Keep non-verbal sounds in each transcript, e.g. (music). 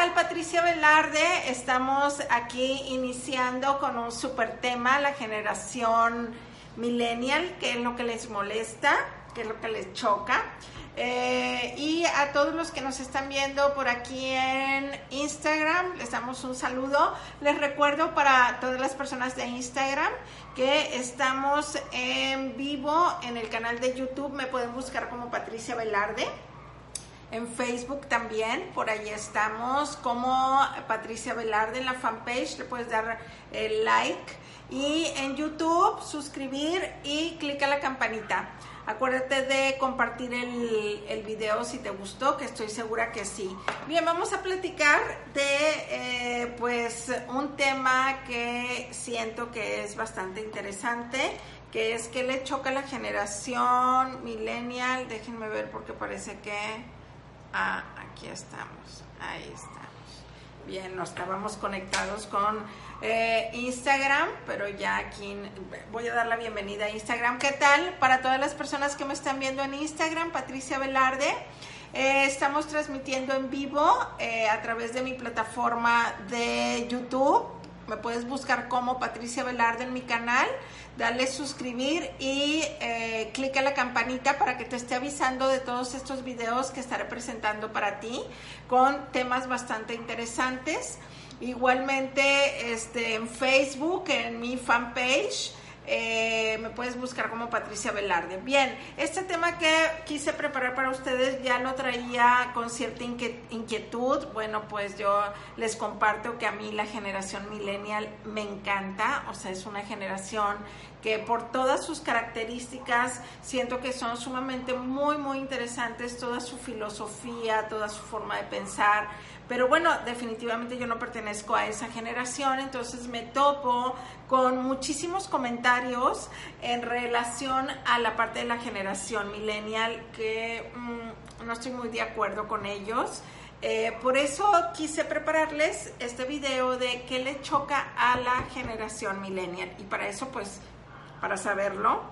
tal? Patricia Velarde. Estamos aquí iniciando con un super tema, la generación millennial, que es lo que les molesta, que es lo que les choca. Eh, y a todos los que nos están viendo por aquí en Instagram, les damos un saludo. Les recuerdo para todas las personas de Instagram que estamos en vivo en el canal de YouTube. Me pueden buscar como Patricia Velarde. En Facebook también, por ahí estamos como Patricia Velarde en la fanpage, le puedes dar el like y en YouTube suscribir y clica la campanita. Acuérdate de compartir el, el, video si te gustó, que estoy segura que sí. Bien, vamos a platicar de eh, pues un tema que siento que es bastante interesante, que es que le choca a la generación millennial. Déjenme ver porque parece que... Ah, aquí estamos, ahí estamos. Bien, no estábamos conectados con eh, Instagram, pero ya aquí voy a dar la bienvenida a Instagram. ¿Qué tal? Para todas las personas que me están viendo en Instagram, Patricia Velarde. Eh, estamos transmitiendo en vivo eh, a través de mi plataforma de YouTube. Me puedes buscar como Patricia Velarde en mi canal dale suscribir y eh, clica la campanita para que te esté avisando de todos estos videos que estaré presentando para ti con temas bastante interesantes. Igualmente este, en Facebook, en mi fanpage, eh, me puedes buscar como Patricia Velarde. Bien, este tema que quise preparar para ustedes ya lo traía con cierta inquietud. Bueno, pues yo les comparto que a mí la generación millennial me encanta, o sea, es una generación que por todas sus características siento que son sumamente muy, muy interesantes, toda su filosofía, toda su forma de pensar pero bueno, definitivamente yo no pertenezco a esa generación, entonces me topo con muchísimos comentarios en relación a la parte de la generación millennial que mm, no estoy muy de acuerdo con ellos. Eh, por eso quise prepararles este video de qué le choca a la generación millennial. Y para eso, pues, para saberlo,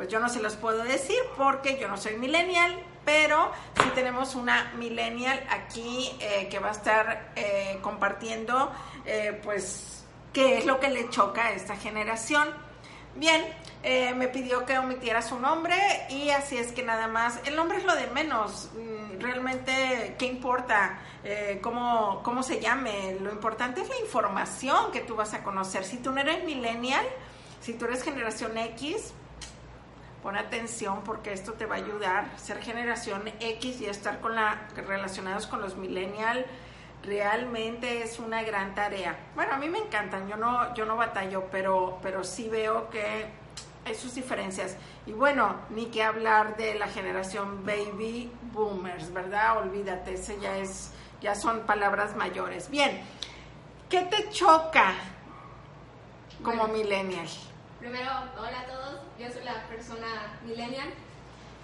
pues yo no se los puedo decir porque yo no soy millennial, pero sí tenemos una millennial aquí eh, que va a estar eh, compartiendo, eh, pues, qué es lo que le choca a esta generación. Bien, me pidió que omitiera su nombre y así es que nada más, el nombre es lo de menos, mm, realmente, ¿qué importa cómo, cómo se llame? Lo importante es la información que tú vas a conocer. Si tú no eres millennial, si tú eres generación X, pon atención porque esto te va a ayudar. Ser generación X y estar con la, relacionados con los millennial realmente es una gran tarea. Bueno, a mí me encantan, yo no, yo no batallo, pero, pero sí veo que hay sus diferencias. Y bueno, ni que hablar de la generación baby boomers, ¿verdad? Olvídate, ese ya es, ya son palabras mayores. Bien, ¿qué te choca como millennial? Primero, hola a todos, yo soy la persona millennial.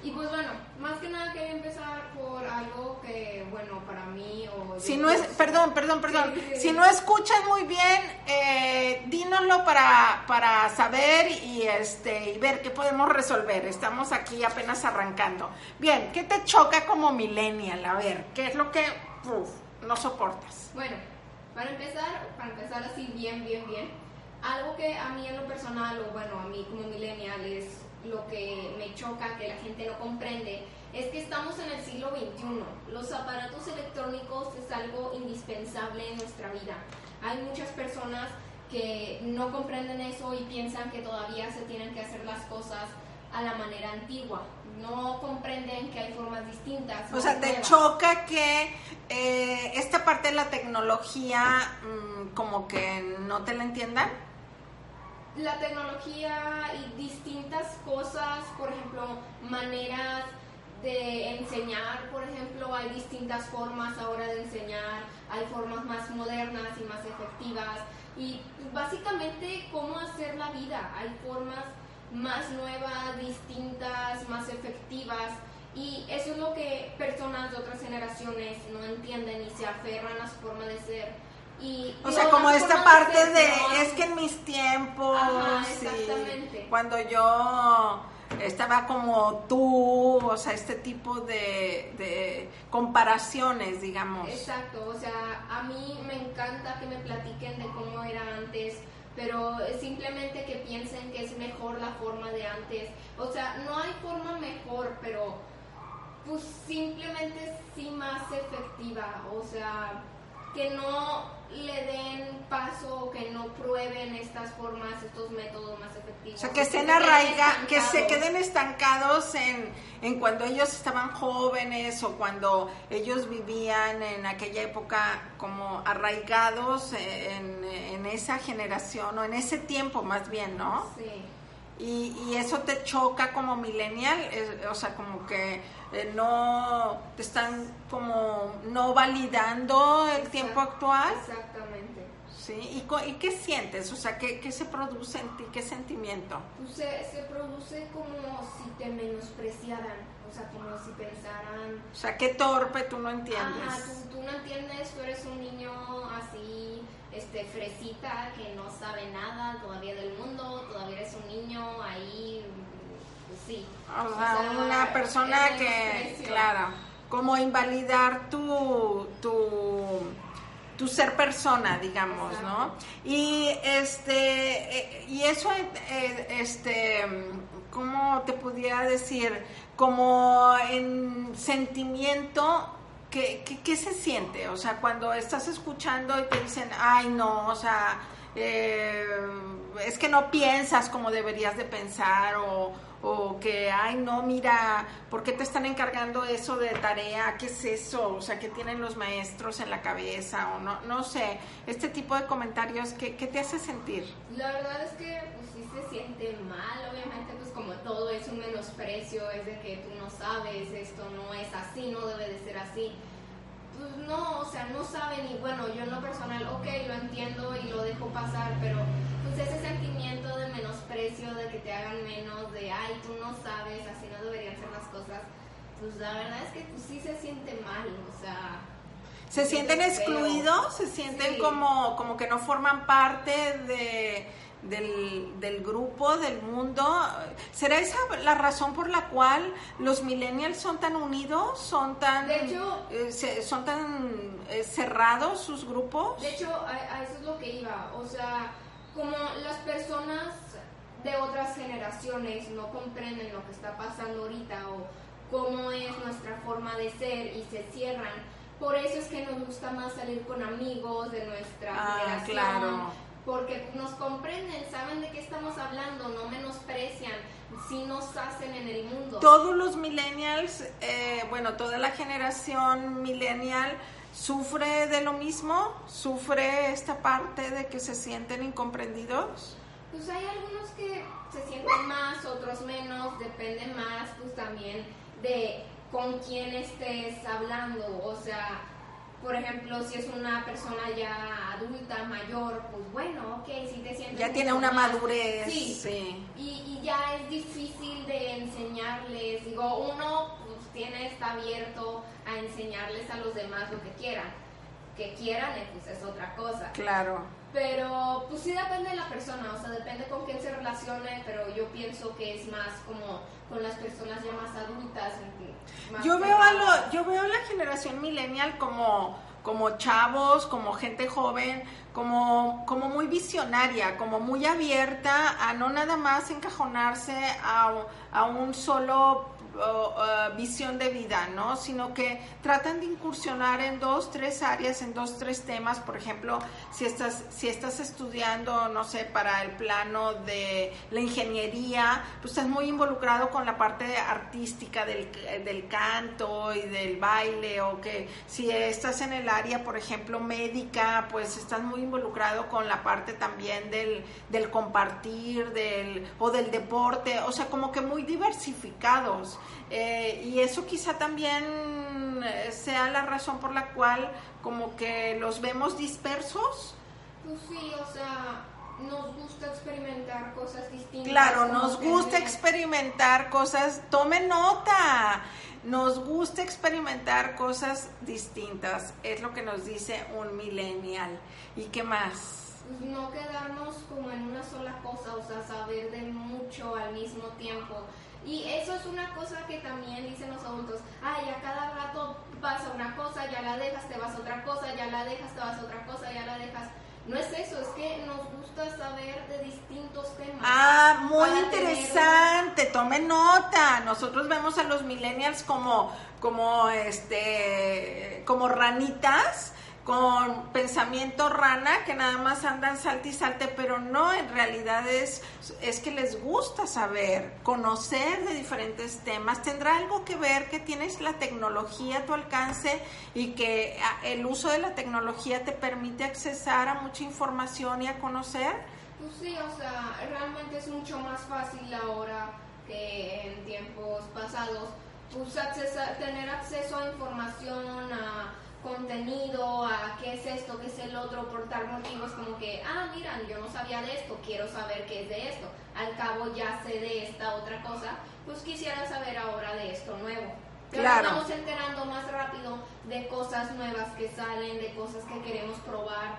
Y pues bueno, más que nada quería empezar por algo que, bueno, para mí o... Si no es, perdón, perdón, perdón, si no escuchan muy bien, eh, dínoslo para, para saber y, este, y ver qué podemos resolver. Estamos aquí apenas arrancando. Bien, ¿qué te choca como millennial? A ver, ¿qué es lo que no soportas? Bueno, para empezar, para empezar así bien, bien, bien algo que a mí en lo personal, o bueno, a mí como millennial es lo que me choca, que la gente no comprende, es que estamos en el siglo XXI. Los aparatos electrónicos es algo indispensable en nuestra vida. Hay muchas personas que no comprenden eso y piensan que todavía se tienen que hacer las cosas a la manera antigua. No comprenden que hay formas distintas. O sea, te choca que eh, esta parte de la tecnología mm, como que no te la entiendan la tecnología y distintas cosas, por ejemplo, maneras de enseñar, por ejemplo, hay distintas formas ahora de enseñar, hay formas más modernas y más efectivas y básicamente cómo hacer la vida, hay formas más nuevas, distintas, más efectivas y eso es lo que personas de otras generaciones no entienden y se aferran a su forma de ser o sea, como esta parte de, es que en mis tiempos, cuando yo estaba como tú, o sea, este tipo de, de comparaciones, digamos. Exacto, o sea, a mí me encanta que me platiquen de cómo era antes, pero simplemente que piensen que es mejor la forma de antes. O sea, no hay forma mejor, pero pues simplemente sí más efectiva, o sea, que no le den paso, que no prueben estas formas, estos métodos más efectivos. O sea, que estén arraigados, que se queden estancados en, en cuando ellos estaban jóvenes o cuando ellos vivían en aquella época como arraigados en, en esa generación o en ese tiempo más bien, ¿no? Sí. Y, y eso te choca como millennial, o sea, como que eh, no te están como no validando el tiempo actual. Exactamente. Sí, ¿Y, ¿Y, qué sientes? O sea, ¿qué, ¿qué, se produce en ti? ¿Qué sentimiento? Pues se, se, produce como si te menospreciaran, o sea, como si pensaran... O sea, qué torpe, tú no entiendes. Ah, tú, tú no entiendes, tú eres un niño así, este, fresita, que no sabe nada todavía del mundo, todavía eres un niño ahí, pues sí. O sea, o sea una persona que, claro, como invalidar tu... tu tu ser persona, digamos. ¿no? Y este y eso este cómo te pudiera decir como en sentimiento ¿qué, qué, qué se siente? O sea, cuando estás escuchando y te dicen, ay no, o sea, eh, es que no piensas como deberías de pensar o, o que, ay, no, mira, ¿por qué te están encargando eso de tarea? ¿Qué es eso? O sea, ¿qué tienen los maestros en la cabeza? O no, no sé, este tipo de comentarios, ¿qué, qué te hace sentir? La verdad es que pues, sí se siente mal, obviamente, pues como todo es un menosprecio, es de que tú no sabes, esto no es así, no debe de ser así. Pues no, o sea, no saben y bueno, yo en lo personal, ok, lo entiendo y lo dejo pasar, pero pues ese sentimiento de menosprecio, de que te hagan menos, de, ay, tú no sabes, así no deberían ser las cosas, pues la verdad es que pues sí se siente mal, o sea... ¿Se sienten excluidos? ¿Se sienten sí. como, como que no forman parte de, del, del, grupo, del mundo? ¿Será esa la razón por la cual los millennials son tan unidos? ¿Son tan, de hecho, eh, son tan eh, cerrados sus grupos? De hecho, a, a eso es lo que iba, o sea como las personas de otras generaciones no comprenden lo que está pasando ahorita o cómo es nuestra forma de ser y se cierran. Por eso es que nos gusta más salir con amigos de nuestra ah, generación. Claro. Porque nos comprenden, saben de qué estamos hablando, no menosprecian, sí nos hacen en el mundo. Todos los millennials, eh, bueno, toda la generación millennial ¿Sufre de lo mismo? ¿Sufre esta parte de que se sienten incomprendidos? Pues hay algunos que se sienten más, otros menos, depende más pues también de con quién estés hablando, o sea, por ejemplo, si es una persona ya adulta, mayor, pues bueno, ok, si te sientes... Ya tiene una madurez. Sí, sí. Y, y, ya es difícil de enseñarles, digo, uno pues tiene, está abierto a enseñarles a los demás lo que quieran. Que quieran, pues es otra cosa. Claro. Pero pues sí depende de la persona, o sea, depende con quién se relacione, pero yo pienso que es más como con las personas ya más adultas. Yo veo a lo, yo veo la generación millennial como como chavos, como gente joven, como, como muy visionaria, como muy abierta a no nada más encajonarse a, a un solo uh, visión de vida, ¿no? Sino que tratan de incursionar en dos, tres áreas, en dos, tres temas. Por ejemplo, si estás, si estás estudiando, no sé, para el plano de la ingeniería, pues estás muy involucrado con la parte artística del, del canto y del baile, o que si estás en el área, por ejemplo, médica, pues estás muy involucrado con la parte también del, del compartir, del, o del deporte, o sea, como que muy diversificados. Eh, y eso quizá también sea la razón por la cual como que los vemos dispersos. Pues sí, o sea, nos gusta experimentar cosas distintas. Claro, nos gusta experimentar cosas, tome nota, nos gusta experimentar cosas distintas, es lo que nos dice un millennial. ¿Y qué más? No quedarnos como en una sola cosa, o sea, saber de mucho al mismo tiempo. Y eso es una cosa que también dicen los adultos, ay, a cada rato pasa una cosa, ya la dejas, te vas a otra cosa, ya la dejas, te vas a otra cosa, ya la dejas. No es eso, es que nos gusta saber de distintos temas. Ah, muy interesante, tome nota. Nosotros vemos a los millennials como, como, este, como ranitas con pensamiento rana que nada más andan salte y salte, pero no, en realidad es, es que les gusta saber, conocer de diferentes temas. ¿Tendrá algo que ver que tienes la tecnología a tu alcance y que ah, el uso de la tecnología te permite accesar a mucha información y a conocer? Pues sí, o sea, realmente es mucho más fácil ahora que en tiempos pasados, pues tener acceso a información, a contenido, a qué es esto, qué es el otro, por tal motivo es como que, ah, miran, yo no sabía de esto, quiero saber qué es de esto, al cabo ya sé de esta otra cosa, pues quisiera saber ahora de esto nuevo. Pero claro. estamos enterando más rápido de cosas nuevas que salen, de cosas que queremos probar,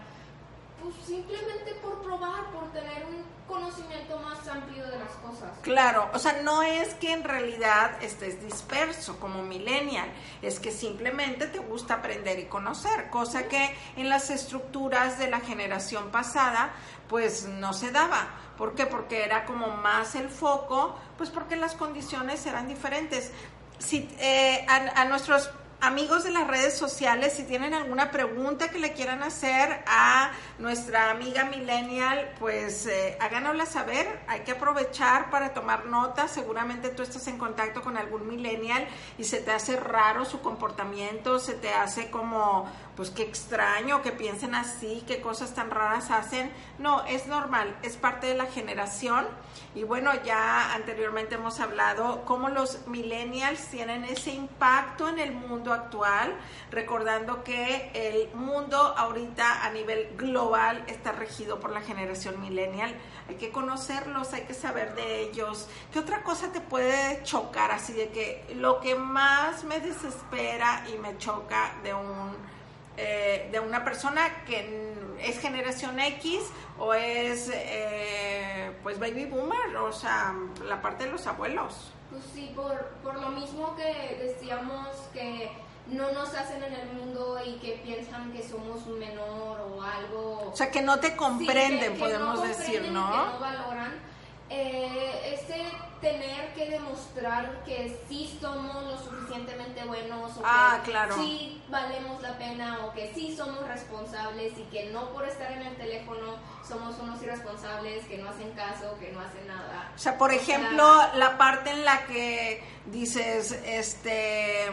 pues simplemente por probar, por tener un conocimiento más amplio de las cosas. Claro, o sea, no es que en realidad estés disperso como millennial, es que simplemente te gusta aprender y conocer, cosa que en las estructuras de la generación pasada pues no se daba. ¿Por qué? Porque era como más el foco, pues porque las condiciones eran diferentes. Si, eh, a, a nuestros amigos de las redes sociales, si tienen alguna pregunta que le quieran hacer a nuestra amiga millennial, pues eh, háganosla saber. Hay que aprovechar para tomar nota. Seguramente tú estás en contacto con algún millennial y se te hace raro su comportamiento, se te hace como, pues qué extraño que piensen así, qué cosas tan raras hacen. No, es normal, es parte de la generación. Y bueno, ya anteriormente hemos hablado cómo los millennials tienen ese impacto en el mundo actual, recordando que el mundo ahorita a nivel global está regido por la generación millennial. Hay que conocerlos, hay que saber de ellos. ¿Qué otra cosa te puede chocar así de que lo que más me desespera y me choca de un eh, de una persona que es generación X o es eh, pues baby boomer, o sea, la parte de los abuelos? Pues sí, por, por lo mismo que decíamos que no nos hacen en el mundo y que piensan que somos un menor o algo. O sea, que no te comprenden, podemos decir, ¿no? Que no valoran. Eh, ese tener que demostrar que sí somos lo suficientemente buenos o ah, que claro. sí valemos la pena o que sí somos responsables y que no por estar en el teléfono somos unos irresponsables que no hacen caso, que no hacen nada. O sea, por ejemplo, la parte en la que dices, este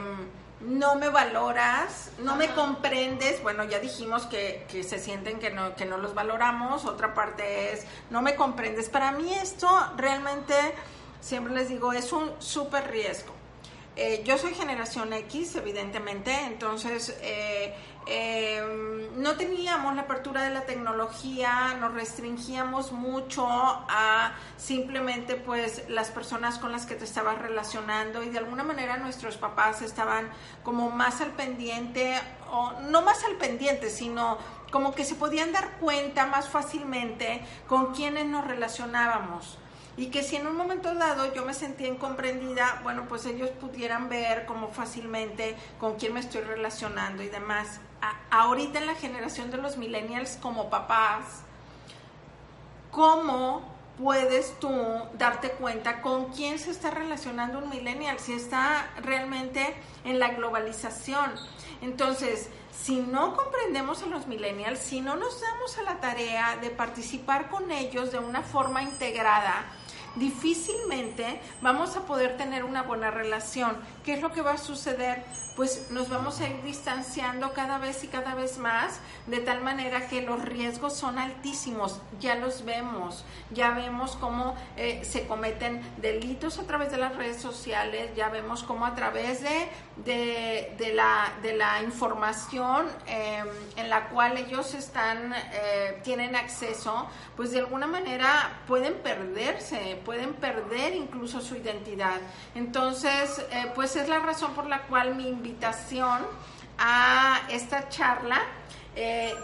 no me valoras, no me comprendes, bueno, ya dijimos que, que, se sienten que no, que no los valoramos, otra parte es, no me comprendes. Para mí esto realmente, siempre les digo, es un súper riesgo. Eh, yo soy generación X, evidentemente, entonces eh, em, no teníamos la apertura de la tecnología, nos restringíamos mucho a simplemente pues las personas con las que te estabas relacionando y de alguna manera nuestros papás estaban como más al pendiente, o no más al pendiente, sino como que se podían dar cuenta más fácilmente con quienes nos relacionábamos y que si en un momento dado yo me sentía incomprendida, bueno, pues ellos pudieran ver como fácilmente con quién me estoy relacionando y demás. ahorita en la generación de los millennials como papás, ¿cómo puedes tú darte cuenta con quién se está relacionando un millennial, si está realmente en la globalización? Entonces, si no comprendemos a los millennials, si no nos damos a la tarea de participar con ellos de una forma integrada, difícilmente vamos a poder tener una buena relación. ¿Qué es lo que va a suceder? Pues nos vamos a ir distanciando cada vez y cada vez más, de tal manera que los riesgos son altísimos. Ya los vemos, ya vemos cómo eh, se cometen delitos a través de las redes sociales, ya vemos cómo a través de, de, la, de la información em, en la cual ellos están, eh, tienen acceso, pues de alguna manera pueden perderse, pueden perder incluso su identidad. Entonces, eh, pues es la razón por la cual mi invitación a esta charla eh,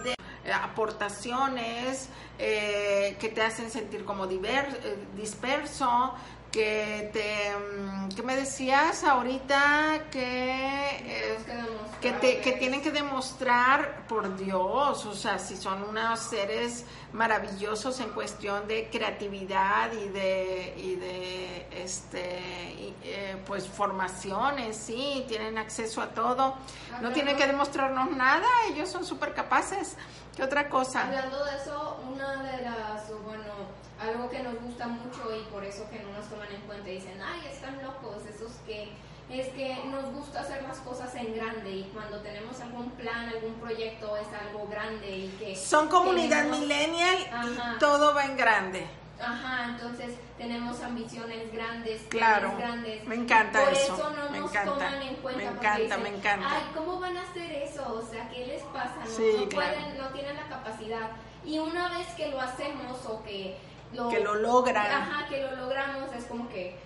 aportaciones eh, que te hacen sentir como diver, disperso, que te mm, que me decías ahorita que que, te, que tienen que demostrar por Dios o sea si son unos seres maravillosos en cuestión de creatividad y de y de este eh, pues formaciones sí tienen acceso a todo. No tienen que demostrarnos nada ellos son súper capaces qué otra cosa hablando de eso una de las bueno algo que nos gusta mucho y por eso que no nos toman en cuenta y dicen, ay, están locos, esos que es que nos gusta hacer las cosas en grande y cuando tenemos algún plan, algún proyecto es algo grande y que... Son comunidad millennial y todo va en grande. Ajá, entonces tenemos ambiciones grandes, claro, grandes. Me encanta Por eso. eso no nos toman en cuenta. Me encanta, me encanta. Ay, ¿cómo van a hacer eso? O sea, ¿qué les pasa? No, sí, no pueden, no tienen la capacidad. Y una vez que lo hacemos o que que lo logran. Ajá, que lo logramos, es como que,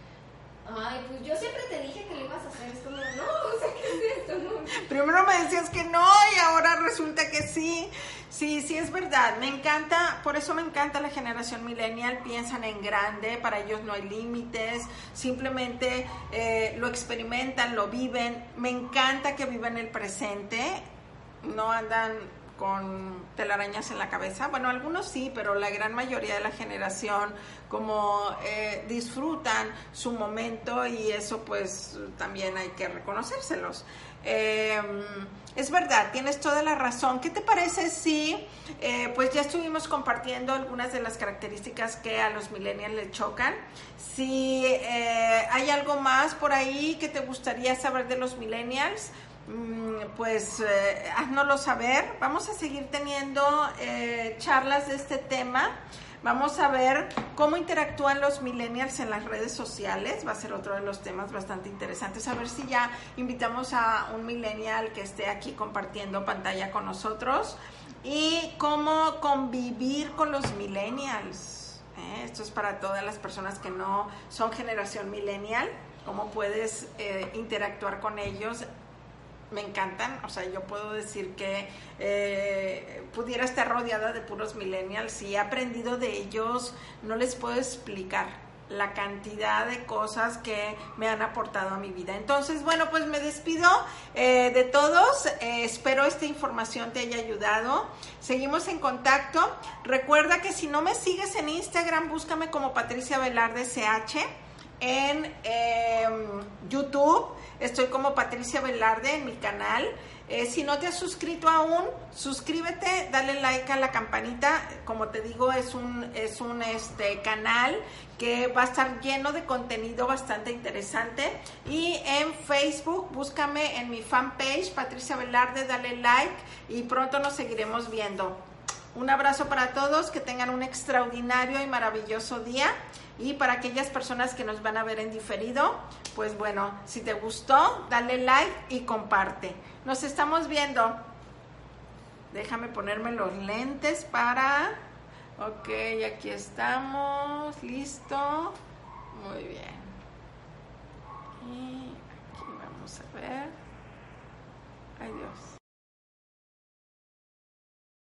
ay, pues yo siempre te dije que lo ibas a hacer, es como, no, (laughs) o sea, ¿qué es esto? No. Primero me decías que no y ahora resulta que sí. Sí, sí es verdad, me encanta, por eso me encanta la generación millennial, piensan en grande, para ellos no hay límites, simplemente eh, lo experimentan, lo viven, me encanta que vivan el presente, no andan con telarañas en la cabeza. Bueno, algunos sí, pero la gran mayoría de la generación como eh, disfrutan su momento y eso pues también hay que reconocérselos. Em, es verdad, tienes toda la razón. ¿Qué te parece si, eh, pues ya estuvimos compartiendo algunas de las características que a los millennials le chocan? Si eh, hay algo más por ahí que te gustaría saber de los millennials, pues eh, haznoslo saber. Vamos a seguir teniendo eh, charlas de este tema. Vamos a ver cómo interactúan los millennials en las redes sociales. Va a ser otro de los temas bastante interesantes. A ver si ya invitamos a un millennial que esté aquí compartiendo pantalla con nosotros. Y cómo convivir con los millennials. ¿eh? Esto es para todas las personas que no son generación millennial. Cómo puedes interactuar con ellos me encantan, o sea, yo puedo decir que eh, pudiera estar rodeada de puros millennials y he aprendido de ellos, no les puedo explicar la cantidad de cosas que me han aportado a mi vida. Entonces, bueno, pues me despido eh, de todos. Eh, espero esta información te haya ayudado. Seguimos en contacto. Recuerda que si no me sigues en Instagram, búscame como Patricia Velarde CH en em, YouTube. Estoy como Patricia Velarde en mi canal. Eh, si no te has suscrito aún, suscríbete, dale like a la campanita. Como te digo, es un, es un este, canal que va a estar lleno de contenido bastante interesante. Y en Facebook, búscame en mi fanpage, Patricia Velarde, dale like y pronto nos seguiremos viendo. Un abrazo para todos, que tengan un extraordinario y maravilloso día. Y para aquellas personas que nos van a ver en diferido, pues bueno, si te gustó, dale like y comparte. Nos estamos viendo. Déjame ponerme los lentes para... Ok, aquí estamos. Listo. Muy bien. Y aquí vamos a ver. Adiós.